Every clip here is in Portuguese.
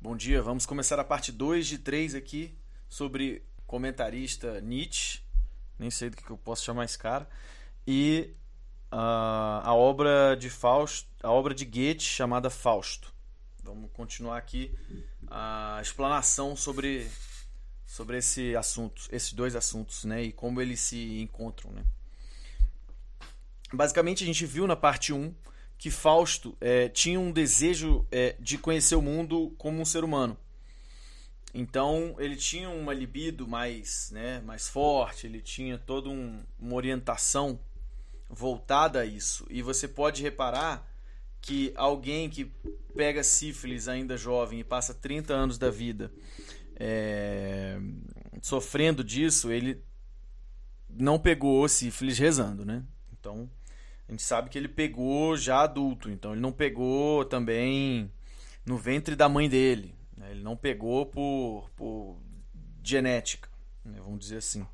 Bom dia, vamos começar a parte 2 de 3 aqui sobre comentarista Nietzsche, nem sei do que eu posso chamar esse cara, e uh, a obra de Fausto, a obra de Goethe chamada Fausto. Vamos continuar aqui a explanação sobre sobre esse assunto, esses dois assuntos, né, e como eles se encontram, né. Basicamente a gente viu na parte 1 um, que Fausto é, tinha um desejo é, de conhecer o mundo como um ser humano. Então ele tinha uma libido mais, né, mais forte, ele tinha toda um, uma orientação voltada a isso. E você pode reparar que alguém que pega sífilis ainda jovem e passa 30 anos da vida é, sofrendo disso, ele não pegou sífilis rezando, né? Então a gente sabe que ele pegou já adulto, então ele não pegou também no ventre da mãe dele. Né? Ele não pegou por, por genética, né? vamos dizer assim.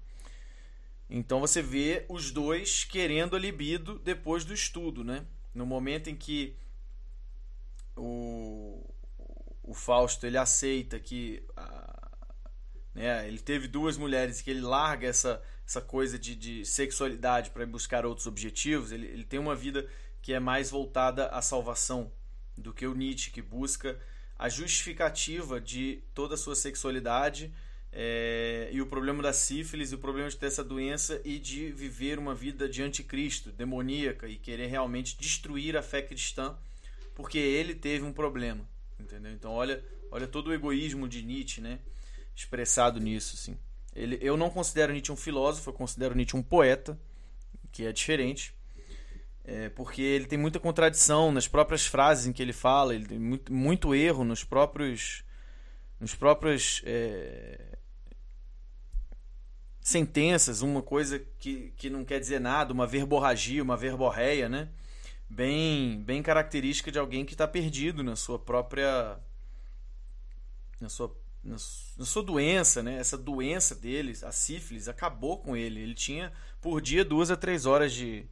Então você vê os dois querendo a libido depois do estudo, né? No momento em que o, o Fausto ele aceita que a, né, ele teve duas mulheres que ele larga essa essa coisa de, de sexualidade para buscar outros objetivos, ele, ele tem uma vida que é mais voltada à salvação do que o Nietzsche, que busca a justificativa de toda a sua sexualidade é, e o problema da sífilis, e o problema de ter essa doença e de viver uma vida de anticristo, demoníaca e querer realmente destruir a fé cristã, porque ele teve um problema, entendeu? Então olha, olha todo o egoísmo de Nietzsche, né, expressado nisso, assim. Ele, eu não considero Nietzsche um filósofo, eu considero Nietzsche um poeta, que é diferente. É, porque ele tem muita contradição nas próprias frases em que ele fala, ele tem muito, muito erro nos próprios nos próprios é, sentenças, uma coisa que, que não quer dizer nada, uma verborragia, uma verborreia, né? Bem, bem característica de alguém que está perdido na sua própria na sua na sua doença, né? Essa doença deles, a sífilis, acabou com ele. Ele tinha por dia duas a três horas de,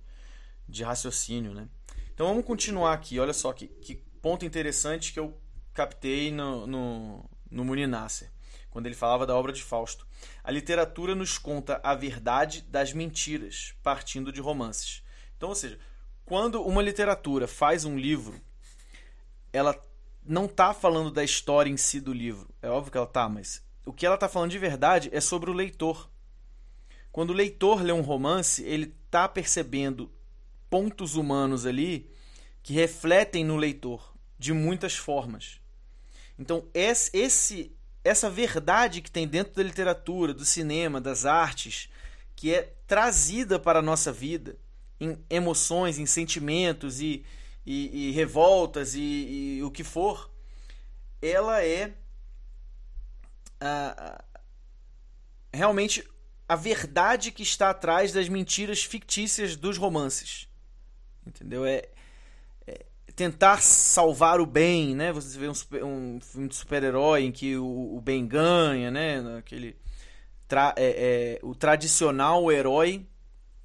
de raciocínio, né? Então vamos continuar aqui. Olha só que, que ponto interessante que eu captei no, no, no Muninasser, quando ele falava da obra de Fausto. A literatura nos conta a verdade das mentiras, partindo de romances. Então, ou seja, quando uma literatura faz um livro, ela não tá falando da história em si do livro. É óbvio que ela tá, mas o que ela tá falando de verdade é sobre o leitor. Quando o leitor lê um romance, ele tá percebendo pontos humanos ali que refletem no leitor de muitas formas. Então, esse essa verdade que tem dentro da literatura, do cinema, das artes, que é trazida para a nossa vida em emoções, em sentimentos e e, e revoltas e, e, o que for, ela é realmente a verdade que está atrás das mentiras fictícias dos romances. Entendeu? É, é tentar salvar o bem, né? Você vê um, super, um filme de super-herói em que o, o, bem ganha, né? Aquele tra, é, é, o tradicional herói,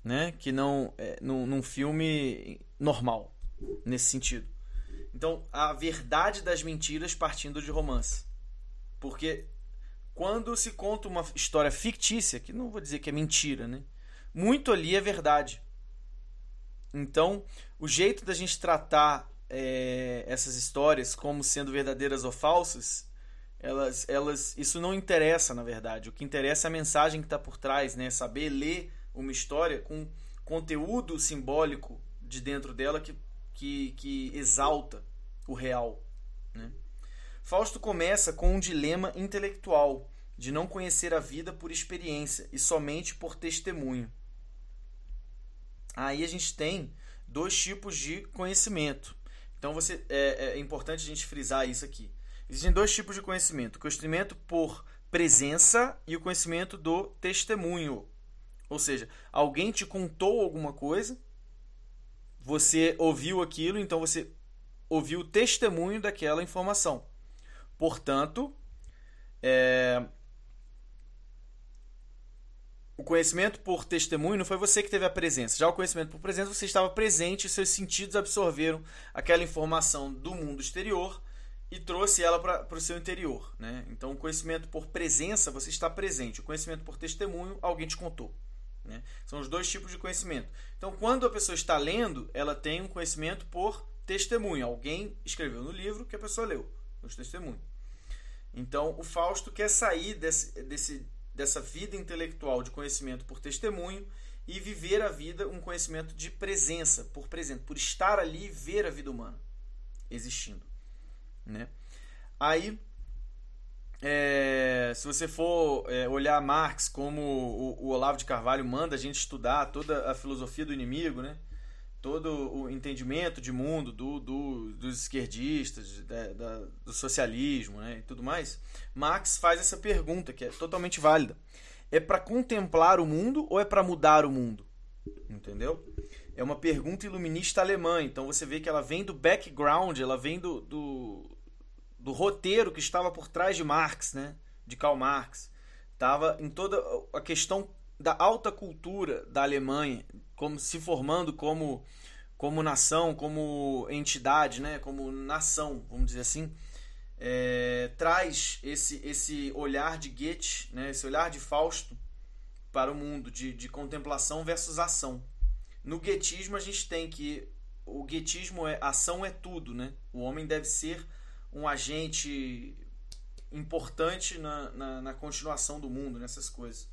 né? Que não é, num, num filme normal nesse sentido. Então, a verdade das mentiras partindo de romance. Porque quando se conta uma história fictícia, que não vou dizer que é mentira, né? Muito ali é verdade. Então, o jeito da gente tratar é, essas histórias como sendo verdadeiras ou falsas, elas, elas, isso não interessa, na verdade. O que interessa é a mensagem que está por trás, né? Saber ler uma história com conteúdo simbólico de dentro dela que que, que exalta o real. Né? Fausto começa com um dilema intelectual de não conhecer a vida por experiência e somente por testemunho. Aí a gente tem dois tipos de conhecimento. Então você é, é importante a gente frisar isso aqui. Existem dois tipos de conhecimento: o conhecimento por presença e o conhecimento do testemunho. Ou seja, alguém te contou alguma coisa você ouviu aquilo, então você ouviu o testemunho daquela informação. Portanto, é... o conhecimento por testemunho não foi você que teve a presença. Já o conhecimento por presença, você estava presente, seus sentidos absorveram aquela informação do mundo exterior e trouxe ela para o seu interior. Né? Então, o conhecimento por presença, você está presente. O conhecimento por testemunho, alguém te contou. Né? São os dois tipos de conhecimento. Então, quando a pessoa está lendo, ela tem um conhecimento por testemunho. Alguém escreveu no livro que a pessoa leu, os testemunhos. Então, o Fausto quer sair desse, desse, dessa vida intelectual de conhecimento por testemunho e viver a vida um conhecimento de presença, por presente, por estar ali e ver a vida humana existindo. Né? Aí, é, se você for é, olhar Marx como o, o, Olavo de Carvalho manda a gente estudar toda a filosofia do inimigo, né? todo o entendimento de mundo do, do dos esquerdistas, da, da, do socialismo né? e tudo mais, Marx faz essa pergunta que é totalmente válida. É para contemplar o mundo ou é para mudar o mundo? Entendeu? É uma pergunta iluminista alemã, então você vê que ela vem do background, ela vem do, do do roteiro que estava por trás de Marx, né? de Karl Marx. Estava em toda a questão da alta cultura da Alemanha, como se formando como, como nação, como entidade, né? como nação, vamos dizer assim. É, traz esse, esse olhar de Goethe, né? esse olhar de Fausto para o mundo, de, de contemplação versus ação. No guetismo a gente tem que o guetismo é ação é tudo, né? O homem deve ser um agente importante na, na, na, continuação do mundo, nessas coisas.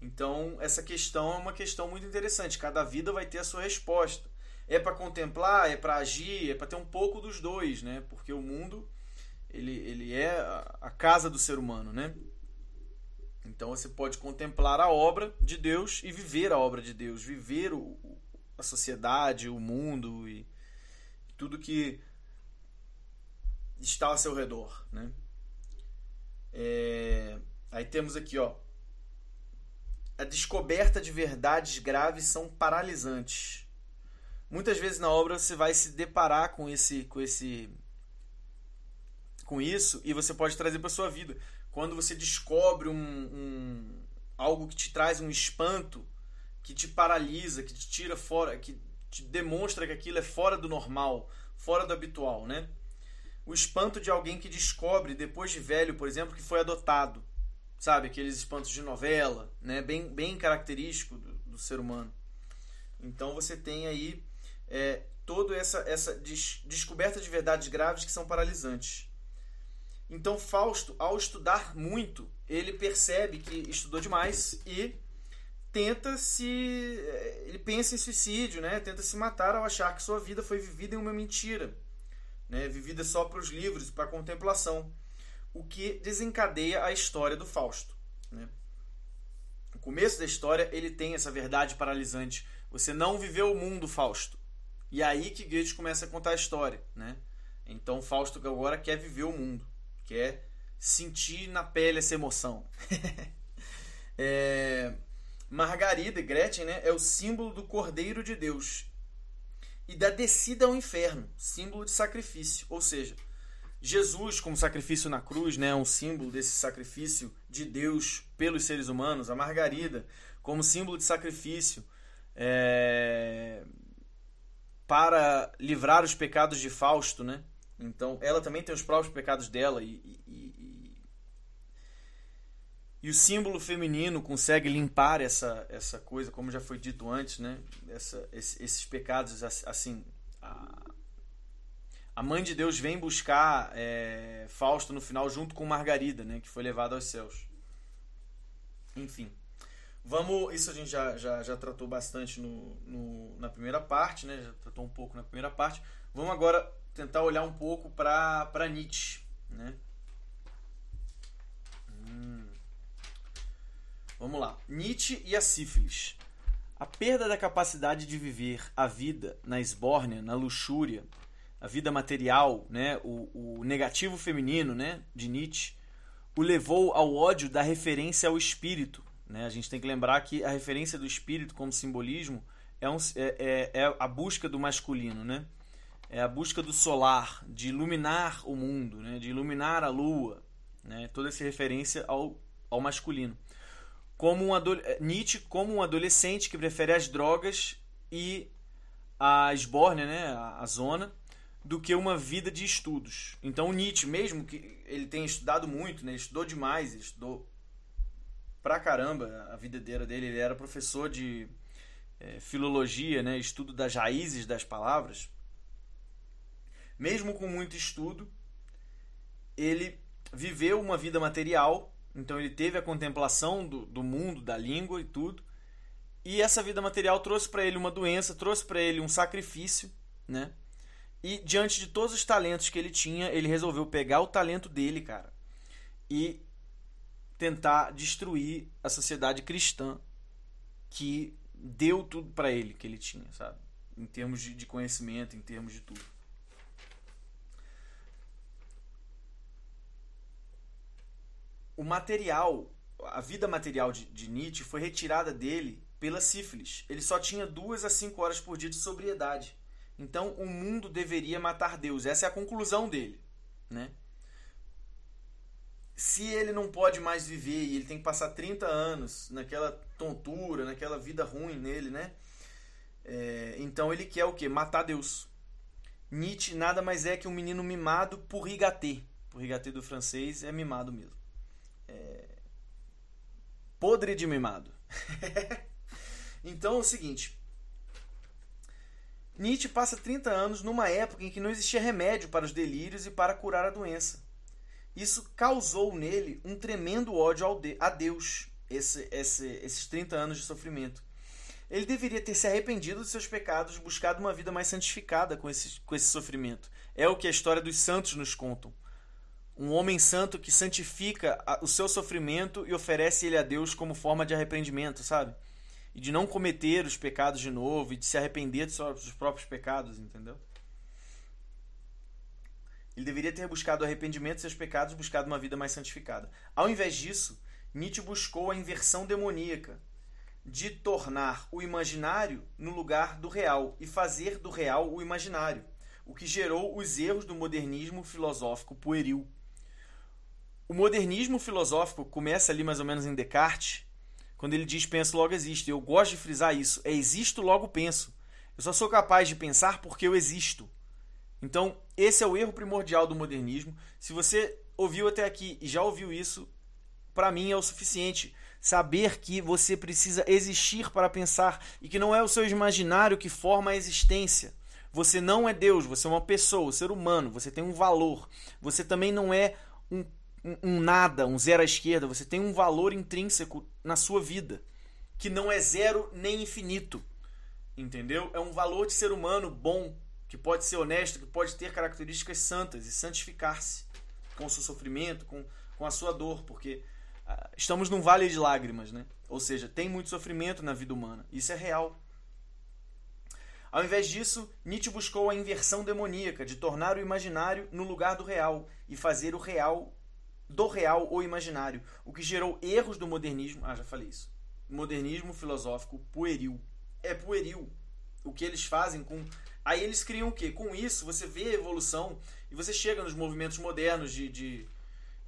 Então, essa questão é uma questão muito interessante. Cada vida vai ter a sua resposta. É para contemplar, é para agir, é para ter um pouco dos dois, né? Porque o mundo ele, ele é a casa do ser humano, né? Então você pode contemplar a obra de Deus e viver a obra de Deus, viver o, a sociedade, o mundo e tudo que está ao seu redor, né? É... Aí temos aqui, ó, a descoberta de verdades graves são paralisantes. Muitas vezes na obra você vai se deparar com esse, com esse, com isso e você pode trazer para sua vida. Quando você descobre um, um, algo que te traz um espanto, que te paralisa, que te tira fora, que te demonstra que aquilo é fora do normal, fora do habitual, né? O espanto de alguém que descobre, depois de velho, por exemplo, que foi adotado. Sabe? Aqueles espantos de novela, né? bem, bem característico do, do ser humano. Então você tem aí é, toda essa, essa des descoberta de verdades graves que são paralisantes. Então Fausto, ao estudar muito, ele percebe que estudou demais e tenta se. É, ele pensa em suicídio, né? tenta se matar ao achar que sua vida foi vivida em uma mentira né, vivida só para os livros para a contemplação, o que desencadeia a história do Fausto. Né? No começo da história, ele tem essa verdade paralisante. Você não viveu o mundo, Fausto. E é aí que Goethe começa a contar a história. Né? Então, Fausto agora quer viver o mundo, quer sentir na pele essa emoção. é... Margarida, Gretchen, né, é o símbolo do Cordeiro de Deus e da descida ao inferno, símbolo de sacrifício. Ou seja, Jesus, como sacrifício na cruz, né, um símbolo desse sacrifício de Deus pelos seres humanos. A Margarida, como símbolo de sacrifício é... para livrar os pecados de Fausto. Né? Então, ela também tem os próprios pecados dela e, e o símbolo feminino consegue limpar essa, essa coisa, como já foi dito antes, né? Essa, esses pecados, assim. A, a mãe de Deus vem buscar é, Fausto no final junto com Margarida, né? Que foi levada aos céus. Enfim. Vamos. Isso a gente já, já, já tratou bastante no, no, na primeira parte, né? Já tratou um pouco na primeira parte. Vamos agora tentar olhar um pouco para Nietzsche, né? Hum. Vamos lá. Nietzsche e a sífilis. A perda da capacidade de viver a vida na esbórnia, na luxúria, a vida material, né, o, o negativo feminino né, de Nietzsche, o levou ao ódio da referência ao espírito. Né? A gente tem que lembrar que a referência do espírito como simbolismo é, um, é, é, é a busca do masculino, né? é a busca do solar, de iluminar o mundo, né? de iluminar a lua. Né? Toda essa referência ao, ao masculino como um Nietzsche como um adolescente que prefere as drogas e a esbórnia, né, a, zona, do que uma vida de estudos. Então Nietzsche, mesmo que ele tenha estudado muito, né, estudou demais, estudou pra caramba a vida dele, ele era professor de é, filologia, né, estudo das raízes das palavras. Mesmo com muito estudo, ele viveu uma vida material, então ele teve a contemplação do, do mundo, da língua e tudo. E essa vida material trouxe para ele uma doença, trouxe para ele um sacrifício, né? E diante de todos os talentos que ele tinha, ele resolveu pegar o talento dele, cara, e tentar destruir a sociedade cristã que deu tudo para ele que ele tinha, sabe? Em termos de, de conhecimento, em termos de tudo. O material, a vida material de, de Nietzsche foi retirada dele pela sífilis. Ele só tinha duas a cinco horas por dia de sobriedade. Então o mundo deveria matar Deus. Essa é a conclusão dele, né? Se ele não pode mais viver e ele tem que passar 30 anos naquela tontura, naquela vida ruim nele, né? É, então ele quer o quê? Matar Deus. Nietzsche nada mais é que um menino mimado por rigatê. Por rigatê do francês é mimado mesmo. É... Podre de mimado. então é o seguinte: Nietzsche passa 30 anos numa época em que não existia remédio para os delírios e para curar a doença. Isso causou nele um tremendo ódio a Deus, esse, esse, esses 30 anos de sofrimento. Ele deveria ter se arrependido dos seus pecados, buscado uma vida mais santificada com esse, com esse sofrimento. É o que a história dos santos nos contam. Um homem santo que santifica o seu sofrimento e oferece ele a Deus como forma de arrependimento, sabe? e de não cometer os pecados de novo e de se arrepender dos próprios pecados, entendeu? Ele deveria ter buscado arrependimento dos seus pecados, buscado uma vida mais santificada. Ao invés disso, Nietzsche buscou a inversão demoníaca de tornar o imaginário no lugar do real e fazer do real o imaginário, o que gerou os erros do modernismo filosófico pueril. O modernismo filosófico começa ali mais ou menos em Descartes, quando ele diz penso logo existo. Eu gosto de frisar isso. É existo logo penso. Eu só sou capaz de pensar porque eu existo. Então, esse é o erro primordial do modernismo. Se você ouviu até aqui e já ouviu isso, para mim é o suficiente. Saber que você precisa existir para pensar e que não é o seu imaginário que forma a existência. Você não é Deus, você é uma pessoa, um ser humano, você tem um valor. Você também não é um um, nada, um zero à esquerda, você tem um valor intrínseco na sua vida, que não é zero nem infinito. Entendeu? É um valor de ser humano bom, que pode ser honesto, que pode ter características santas e santificar-se com o seu sofrimento, com, com a sua dor, porque ah, estamos num vale de lágrimas, né? Ou seja, tem muito sofrimento na vida humana. Isso é real. Ao invés disso, Nietzsche buscou a inversão demoníaca de tornar o imaginário no lugar do real e fazer o real do real ou imaginário, o que gerou erros do modernismo. Ah, já falei isso. Modernismo filosófico pueril. É pueril o que eles fazem com. Aí eles criam o quê? Com isso, você vê a evolução e você chega nos movimentos modernos de. de,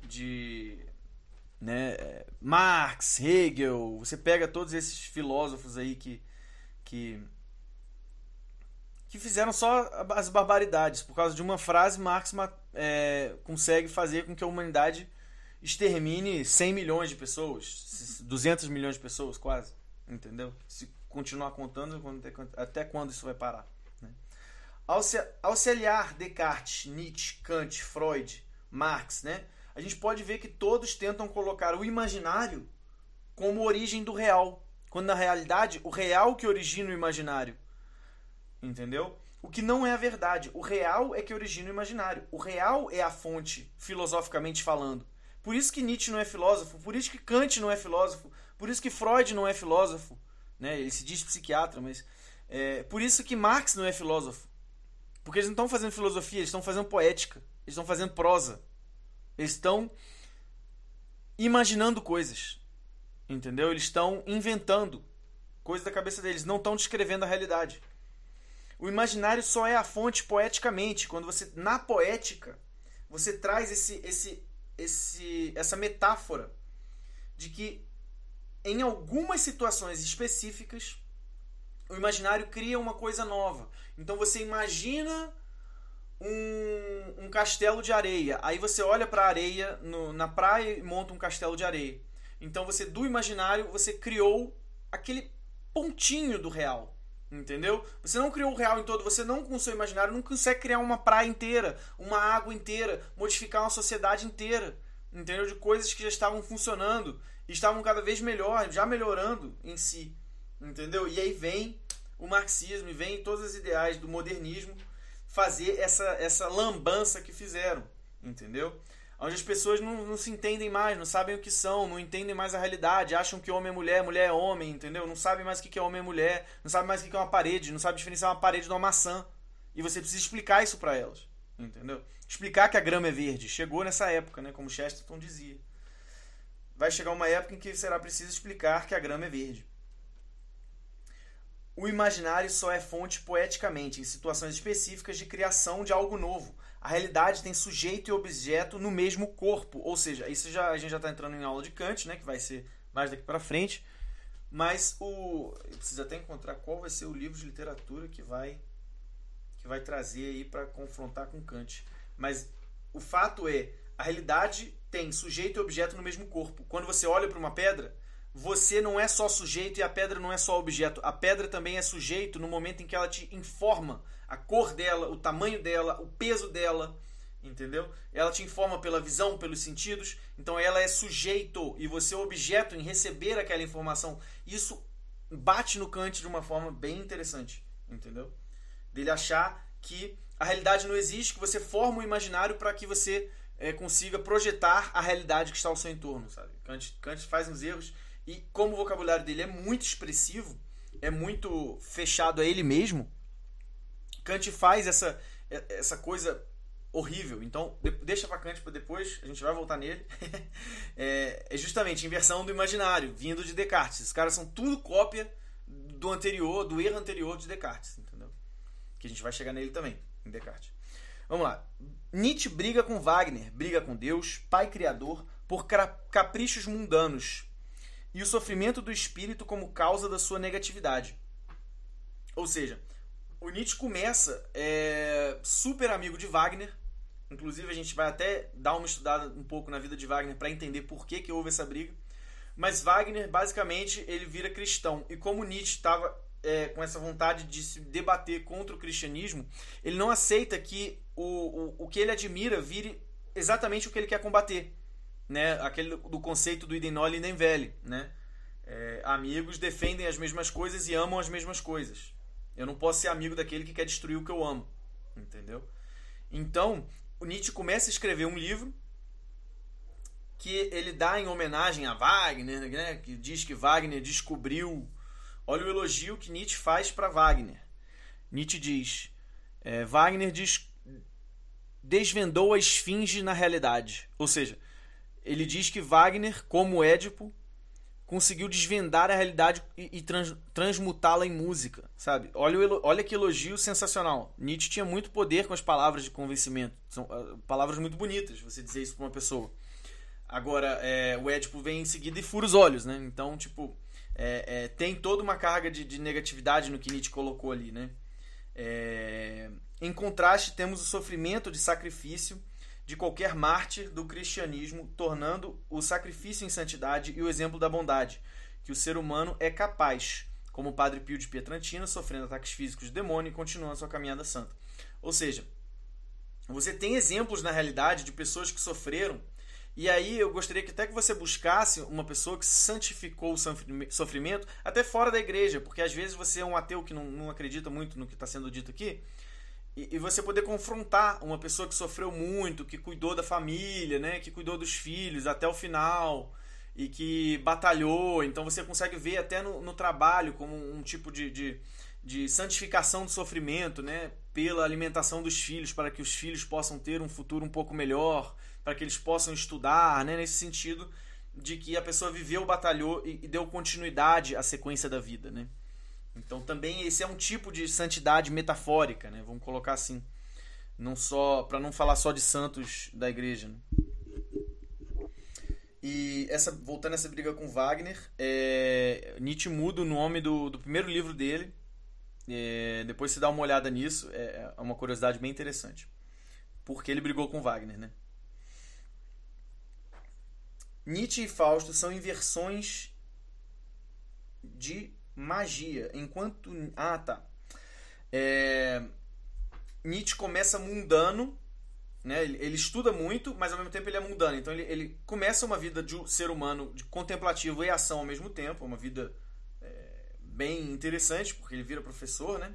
de né, Marx, Hegel, você pega todos esses filósofos aí que, que que fizeram só as barbaridades. Por causa de uma frase, Marx é, consegue fazer com que a humanidade extermine 100 milhões de pessoas, 200 milhões de pessoas quase, entendeu? Se continuar contando, até quando isso vai parar? Né? Aliar Descartes, Nietzsche, Kant, Freud, Marx, né? a gente pode ver que todos tentam colocar o imaginário como origem do real, quando na realidade o real que origina o imaginário. Entendeu? O que não é a verdade. O real é que origina o imaginário. O real é a fonte, filosoficamente falando. Por isso que Nietzsche não é filósofo, por isso que Kant não é filósofo, por isso que Freud não é filósofo. Né? Ele se diz psiquiatra, mas. É, por isso que Marx não é filósofo. Porque eles não estão fazendo filosofia, eles estão fazendo poética, eles estão fazendo prosa. Eles estão imaginando coisas. Entendeu? Eles estão inventando coisas da cabeça deles, não estão descrevendo a realidade. O imaginário só é a fonte poeticamente, quando você na poética você traz esse, esse, esse, essa metáfora de que em algumas situações específicas o imaginário cria uma coisa nova. Então você imagina um, um castelo de areia. Aí você olha para a areia no, na praia e monta um castelo de areia. Então você do imaginário você criou aquele pontinho do real. Entendeu? Você não criou o real em todo, você não com o seu imaginário não consegue criar uma praia inteira, uma água inteira, modificar uma sociedade inteira. Entendeu? De coisas que já estavam funcionando, estavam cada vez melhor, já melhorando em si. Entendeu? E aí vem o marxismo e vem todos os ideais do modernismo fazer essa, essa lambança que fizeram, entendeu? Onde as pessoas não, não se entendem mais, não sabem o que são, não entendem mais a realidade, acham que homem é mulher, mulher é homem, entendeu? Não sabem mais o que é homem e mulher, não sabem mais o que é uma parede, não sabem diferenciar uma parede de uma maçã. E você precisa explicar isso para elas, entendeu? Explicar que a grama é verde. Chegou nessa época, né? Como Chesterton dizia. Vai chegar uma época em que será preciso explicar que a grama é verde. O imaginário só é fonte poeticamente, em situações específicas de criação de algo novo. A realidade tem sujeito e objeto no mesmo corpo. Ou seja, isso já, a gente já está entrando em aula de Kant, né, que vai ser mais daqui para frente. Mas o. Eu preciso até encontrar qual vai ser o livro de literatura que vai, que vai trazer aí para confrontar com Kant. Mas o fato é, a realidade tem sujeito e objeto no mesmo corpo. Quando você olha para uma pedra, você não é só sujeito e a pedra não é só objeto. A pedra também é sujeito no momento em que ela te informa a cor dela, o tamanho dela, o peso dela, entendeu? Ela te informa pela visão, pelos sentidos. Então ela é sujeito e você é objeto em receber aquela informação. Isso bate no Kant de uma forma bem interessante, entendeu? Dele achar que a realidade não existe, que você forma o imaginário para que você é, consiga projetar a realidade que está ao seu entorno, sabe? Kant, Kant faz uns erros e como o vocabulário dele é muito expressivo, é muito fechado a ele mesmo, Kant faz essa, essa coisa horrível. Então, deixa para Kant para depois, a gente vai voltar nele. é, é justamente inversão do imaginário, vindo de Descartes. Os caras são tudo cópia do anterior, do erro anterior de Descartes, entendeu? Que a gente vai chegar nele também, em Descartes. Vamos lá. Nietzsche briga com Wagner, briga com Deus, Pai Criador, por caprichos mundanos, e o sofrimento do espírito como causa da sua negatividade. Ou seja, o Nietzsche começa é, super amigo de Wagner. Inclusive, a gente vai até dar uma estudada um pouco na vida de Wagner para entender por que, que houve essa briga. Mas Wagner, basicamente, ele vira cristão. E como Nietzsche estava é, com essa vontade de se debater contra o cristianismo, ele não aceita que o, o, o que ele admira vire exatamente o que ele quer combater né, aquele do conceito do idem noli idem vele, né? É, amigos defendem as mesmas coisas e amam as mesmas coisas. Eu não posso ser amigo daquele que quer destruir o que eu amo, entendeu? Então, o Nietzsche começa a escrever um livro que ele dá em homenagem a Wagner, né, que diz que Wagner descobriu. Olha o elogio que Nietzsche faz para Wagner. Nietzsche diz: é, Wagner diz, desvendou a esfinge na realidade. Ou seja, ele diz que Wagner, como Édipo, conseguiu desvendar a realidade e, e trans, transmutá-la em música, sabe? Olha, o, olha que elogio sensacional. Nietzsche tinha muito poder com as palavras de convencimento. São uh, palavras muito bonitas, você dizer isso para uma pessoa. Agora, é, o Édipo vem em seguida e fura os olhos, né? Então, tipo, é, é, tem toda uma carga de, de, negatividade no que Nietzsche colocou ali, né? É, em contraste, temos o sofrimento de sacrifício de qualquer mártir do cristianismo, tornando o sacrifício em santidade e o exemplo da bondade, que o ser humano é capaz, como o padre Pio de Pietrantina, sofrendo ataques físicos de demônio e continuando sua caminhada santa. Ou seja, você tem exemplos na realidade de pessoas que sofreram, e aí eu gostaria que até que você buscasse uma pessoa que santificou o sofrimento, até fora da igreja, porque às vezes você é um ateu que não, não acredita muito no que está sendo dito aqui, e, e, você poder confrontar uma pessoa que sofreu muito, que cuidou da família, né, que cuidou dos filhos até o final e que batalhou. Então você consegue ver até no, no trabalho como um tipo de, de, de, santificação do sofrimento, né, pela alimentação dos filhos, para que os filhos possam ter um futuro um pouco melhor, para que eles possam estudar, né, nesse sentido de que a pessoa viveu, batalhou e, e deu continuidade à sequência da vida, né. Então também esse é um tipo de santidade metafórica, né? Vamos colocar assim, não só para não falar só de santos da igreja. Né? E essa voltando essa briga com Wagner, é, Nietzsche muda o nome do, do primeiro livro dele. É, depois se dá uma olhada nisso, é, é uma curiosidade bem interessante. porque ele brigou com Wagner, né? Nietzsche e Fausto são inversões de magia. Enquanto. Ah, tá. É... Nietzsche começa mundano, né? Ele, estuda muito, mas ao mesmo tempo ele é mundano. Então ele, ele começa uma vida de um ser humano de contemplativo e ação ao mesmo tempo, uma vida é, bem interessante, porque ele vira professor, né?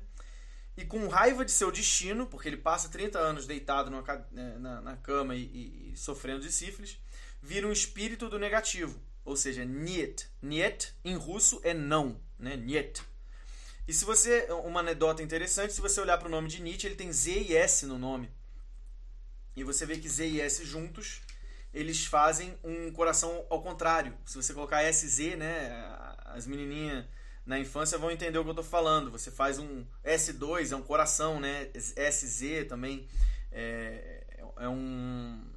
E com raiva de seu destino, porque ele passa 30 anos deitado numa, né, na, na, cama e, e, e sofrendo de sífilis, vira um espírito do negativo, ou seja, niet. Niet em russo é não, né? Niet. E se você, uma anedota interessante, se você olhar para o nome de Nietzsche, ele tem Z e S no nome. E você vê que Z e S juntos, eles fazem um coração ao contrário. Se você colocar SZ, né, as menininhas na infância vão entender o que eu estou falando. Você faz um S2, é um coração, né? SZ também é, é um,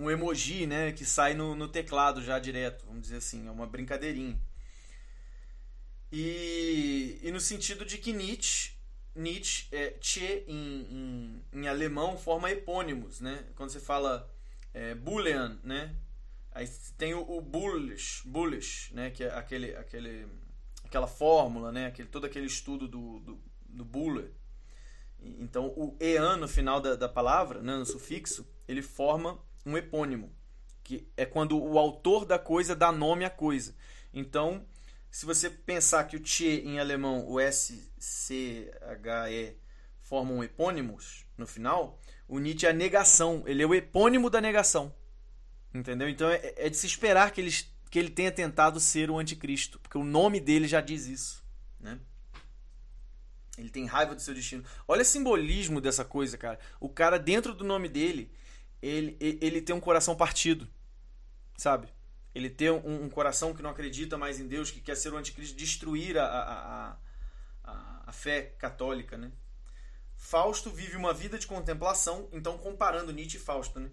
um emoji, né? Que sai no, no teclado já direto, vamos dizer assim, é uma brincadeirinha. E, e no sentido de que Nietzsche, Nietzsche é, Che em, em, em alemão forma epônimos, né? Quando você fala é, Boolean, né? Aí tem o, o bullish, bullish, né? Que é aquele, aquele aquela fórmula, né? Aquele, todo aquele estudo do, do, do Buller. Então, o ean no final da, da palavra, né, no sufixo, ele forma um epônimo, que é quando o autor da coisa dá nome à coisa. Então, se você pensar que o che em alemão, o S, C, H, E, formam epônimos no final, o Nietzsche é a negação, ele é o epônimo da negação. Entendeu? Então é, é de se esperar que eles que ele tenha tentado ser o anticristo, porque o nome dele já diz isso, né? Ele tem raiva do seu destino. Olha o simbolismo dessa coisa, cara. O cara dentro do nome dele, ele, ele tem um coração partido, sabe? Ele tem um, um coração que não acredita mais em Deus, que quer ser o anticristo, destruir a, a, a, a fé católica, né? Fausto vive uma vida de contemplação, então comparando Nietzsche e Fausto, né?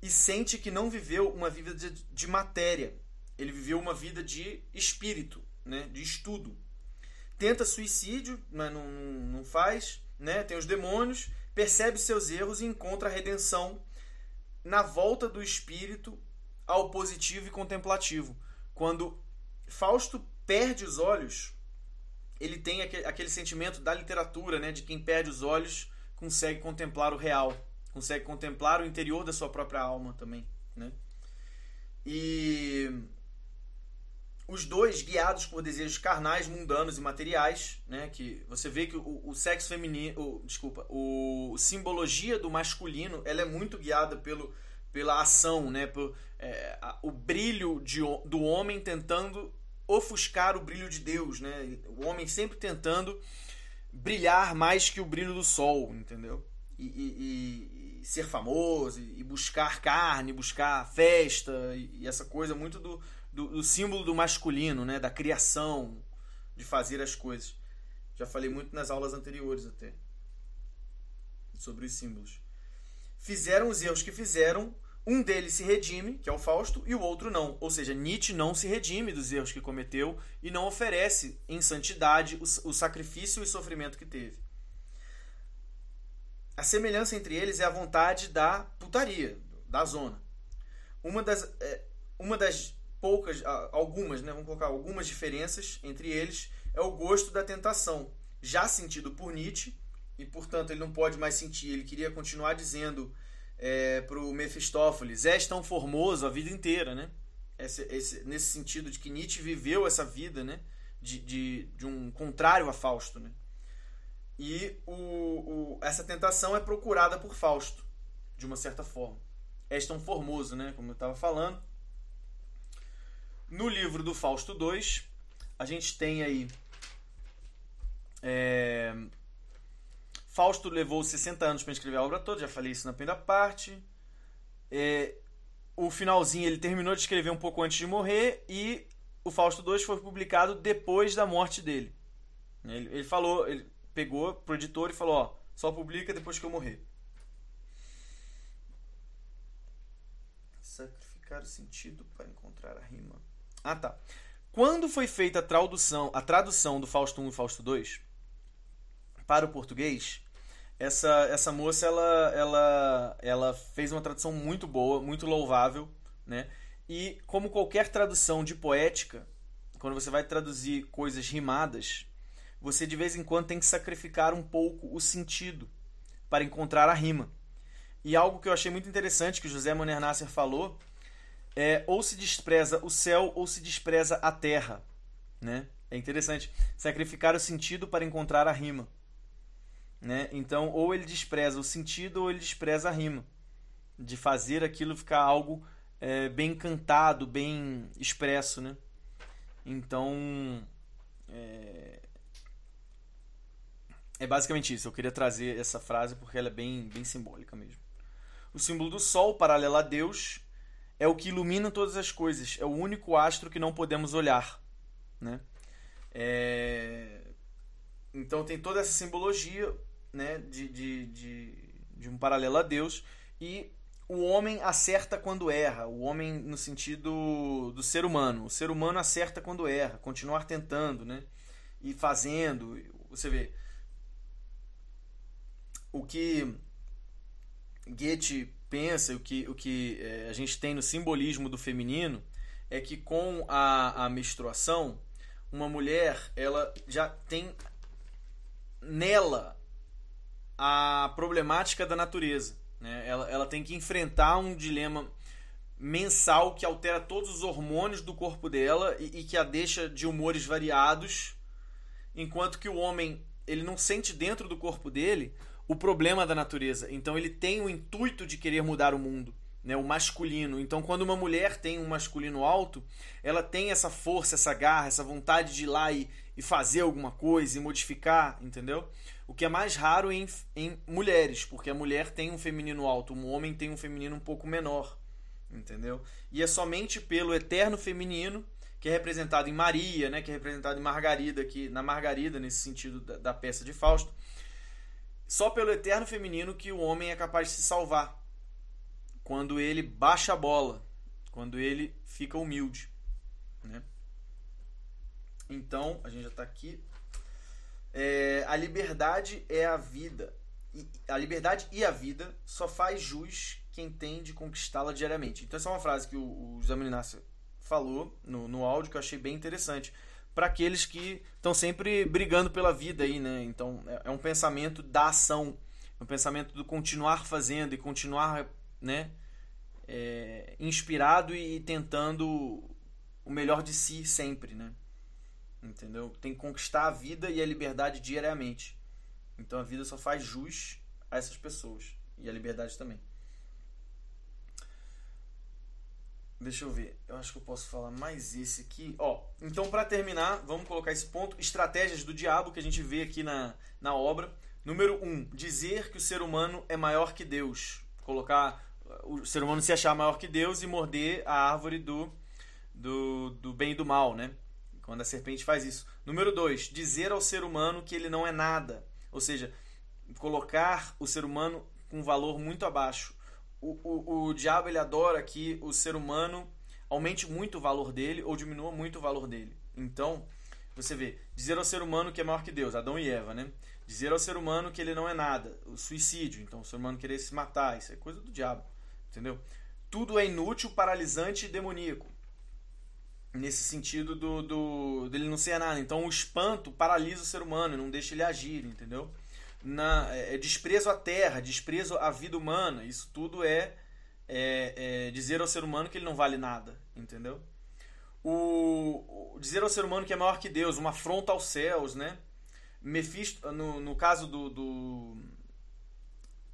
E sente que não viveu uma vida de, de matéria, ele viveu uma vida de espírito, né, de estudo. Tenta suicídio, mas não, não faz, né, tem os demônios, percebe seus erros e encontra a redenção na volta do espírito ao positivo e contemplativo. Quando Fausto perde os olhos, ele tem aquele, sentimento da literatura, né, de quem perde os olhos consegue contemplar o real, consegue contemplar o interior da sua própria alma também, né? E os dois guiados por desejos carnais, mundanos e materiais, né? Que você vê que o, o sexo feminino, o, desculpa, o simbologia do masculino, ela é muito guiada pelo pela ação, né? Por, é, a, o brilho de, do homem tentando ofuscar o brilho de Deus, né? O homem sempre tentando brilhar mais que o brilho do sol, entendeu? E, e, e ser famoso, e buscar carne, buscar festa, e, essa coisa muito do, do, do, símbolo do masculino, né? da criação, de fazer as coisas. Já falei muito nas aulas anteriores até sobre os símbolos. Fizeram os erros que fizeram, um deles se redime, que é o Fausto, e o outro não. Ou seja, Nietzsche não se redime dos erros que cometeu e não oferece em santidade o, o sacrifício e sofrimento que teve. A semelhança entre eles é a vontade da putaria, da zona. Uma das, é, uma das poucas, algumas, né, vamos colocar algumas diferenças entre eles, é o gosto da tentação, já sentido por Nietzsche, e portanto ele não pode mais sentir, ele queria continuar dizendo é, para o Mephistófeles, és tão formoso a vida inteira, né? Esse, esse, nesse sentido de que Nietzsche viveu essa vida, né? De, de, de um contrário a Fausto, né? E o, o, essa tentação é procurada por Fausto, de uma certa forma. És tão formoso, né? Como eu estava falando. No livro do Fausto II, a gente tem aí. É, Fausto levou 60 anos para escrever a obra toda, já falei isso na primeira parte. É, o finalzinho ele terminou de escrever um pouco antes de morrer e o Fausto II foi publicado depois da morte dele. Ele, ele falou, ele pegou pro editor e falou: Ó, só publica depois que eu morrer. Sacrificar o sentido para encontrar a rima. Ah, tá. Quando foi feita a tradução, a tradução do Fausto I e Fausto II para o português, essa, essa moça ela, ela, ela fez uma tradução muito boa, muito louvável, né? E como qualquer tradução de poética, quando você vai traduzir coisas rimadas, você de vez em quando tem que sacrificar um pouco o sentido para encontrar a rima. E algo que eu achei muito interessante que José Moner Nasser falou é ou se despreza o céu ou se despreza a terra, né? É interessante sacrificar o sentido para encontrar a rima. Né? Então, ou ele despreza o sentido ou ele despreza a rima. De fazer aquilo ficar algo é, bem cantado, bem expresso. Né? Então, é... é basicamente isso. Eu queria trazer essa frase porque ela é bem, bem simbólica mesmo. O símbolo do Sol, paralelo a Deus, é o que ilumina todas as coisas. É o único astro que não podemos olhar. Né? É... Então tem toda essa simbologia né, de, de, de, de um paralelo a Deus. E o homem acerta quando erra. O homem no sentido do ser humano. O ser humano acerta quando erra. Continuar tentando, né? E fazendo. Você vê. O que Goethe pensa, o que, o que é, a gente tem no simbolismo do feminino, é que com a, a menstruação, uma mulher ela já tem nela a problemática da natureza. Né? Ela, ela tem que enfrentar um dilema mensal que altera todos os hormônios do corpo dela e, e, que a deixa de humores variados, enquanto que o homem ele não sente dentro do corpo dele o problema da natureza. Então ele tem o intuito de querer mudar o mundo, né? O masculino. Então quando uma mulher tem um masculino alto, ela tem essa força, essa garra, essa vontade de ir lá e, e fazer alguma coisa e modificar, entendeu? O que é mais raro em, em mulheres, porque a mulher tem um feminino alto, o homem tem um feminino um pouco menor. Entendeu? E é somente pelo eterno feminino, que é representado em Maria, né, que é representado em Margarida, que na Margarida, nesse sentido da, da peça de Fausto, só pelo eterno feminino que o homem é capaz de se salvar. Quando ele baixa a bola, quando ele fica humilde. Né? Então, a gente já está aqui é, a liberdade é a vida. E, a liberdade e a vida só faz jus quem tem de conquistá-la diariamente. Então, essa é uma frase que o, o José falou no, no áudio que eu achei bem interessante. Para aqueles que estão sempre brigando pela vida aí, né? Então, é, é um pensamento da ação. É um pensamento do continuar fazendo e continuar, né? É, inspirado e tentando o melhor de si sempre, né? Entendeu? Tem que conquistar a vida e a liberdade diariamente. Então a vida só faz jus a essas pessoas. E a liberdade também. Deixa eu ver. Eu acho que eu posso falar mais esse aqui. Ó, então para terminar, vamos colocar esse ponto. Estratégias do diabo que a gente vê aqui na, na obra. Número 1. Um, dizer que o ser humano é maior que Deus. Colocar o ser humano se achar maior que Deus e morder a árvore do, do, do bem e do mal, né? Quando a serpente faz isso. Número 2, dizer ao ser humano que ele não é nada. Ou seja, colocar o ser humano com um valor muito abaixo. O, o, o diabo ele adora que o ser humano aumente muito o valor dele ou diminua muito o valor dele. Então, você vê, dizer ao ser humano que é maior que Deus, Adão e Eva, né? Dizer ao ser humano que ele não é nada, o suicídio, então o ser humano querer se matar, isso é coisa do diabo, entendeu? Tudo é inútil, paralisante e demoníaco nesse sentido do, do dele não ser nada. Então o espanto paralisa o ser humano, não deixa ele agir, entendeu? Na, é, é desprezo à terra, desprezo à vida humana. Isso tudo é, é, é, dizer ao ser humano que ele não vale nada, entendeu? O, o, dizer ao ser humano que é maior que Deus, uma afronta aos céus, né? Mefisto, no, no caso do, do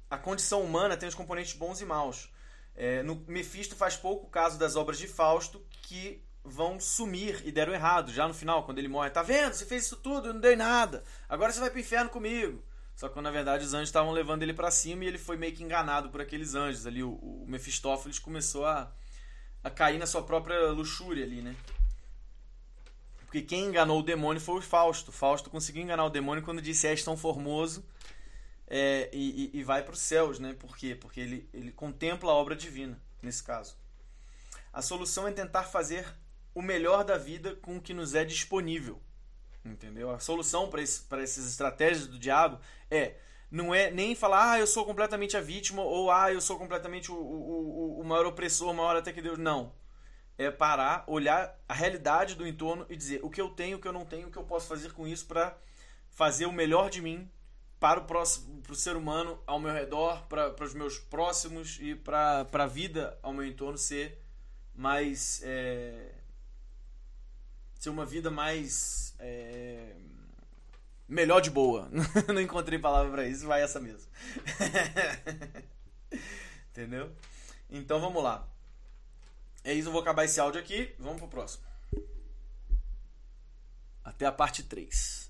a condição humana tem os componentes bons e maus. É, no Mefisto faz pouco caso das obras de Fausto, que vão sumir e deram errado já no final, quando ele morre. Tá vendo? Você fez isso tudo e não deu nada. Agora você vai pro inferno comigo. Só que na verdade os anjos estavam levando ele para cima e ele foi meio que enganado por aqueles anjos ali. O, o Mefistófeles começou a, a cair na sua própria luxúria ali, né? Porque quem enganou o demônio foi o Fausto. Fausto conseguiu enganar o demônio quando disse és tão formoso é, e, e, e vai para os céus, né? Por quê? Porque ele, ele contempla a obra divina, nesse caso. A solução é tentar fazer o melhor da vida com o que nos é disponível. Entendeu? A solução para essas estratégias do diabo é não é nem falar, ah, eu sou completamente a vítima, ou ah, eu sou completamente o, o, o, o maior opressor, maior até que Deus. Não. É parar, olhar a realidade do entorno e dizer o que eu tenho, o que eu não tenho, o que eu posso fazer com isso para fazer o melhor de mim para o próximo, para o ser humano ao meu redor, para, para os meus próximos e para, para a vida ao meu entorno ser mais. É, ser uma vida mais. É, Melhor de boa. Não encontrei palavra para isso, vai essa mesmo. Entendeu? Então vamos lá. É isso, eu vou acabar esse áudio aqui. Vamos pro próximo. Até a parte 3.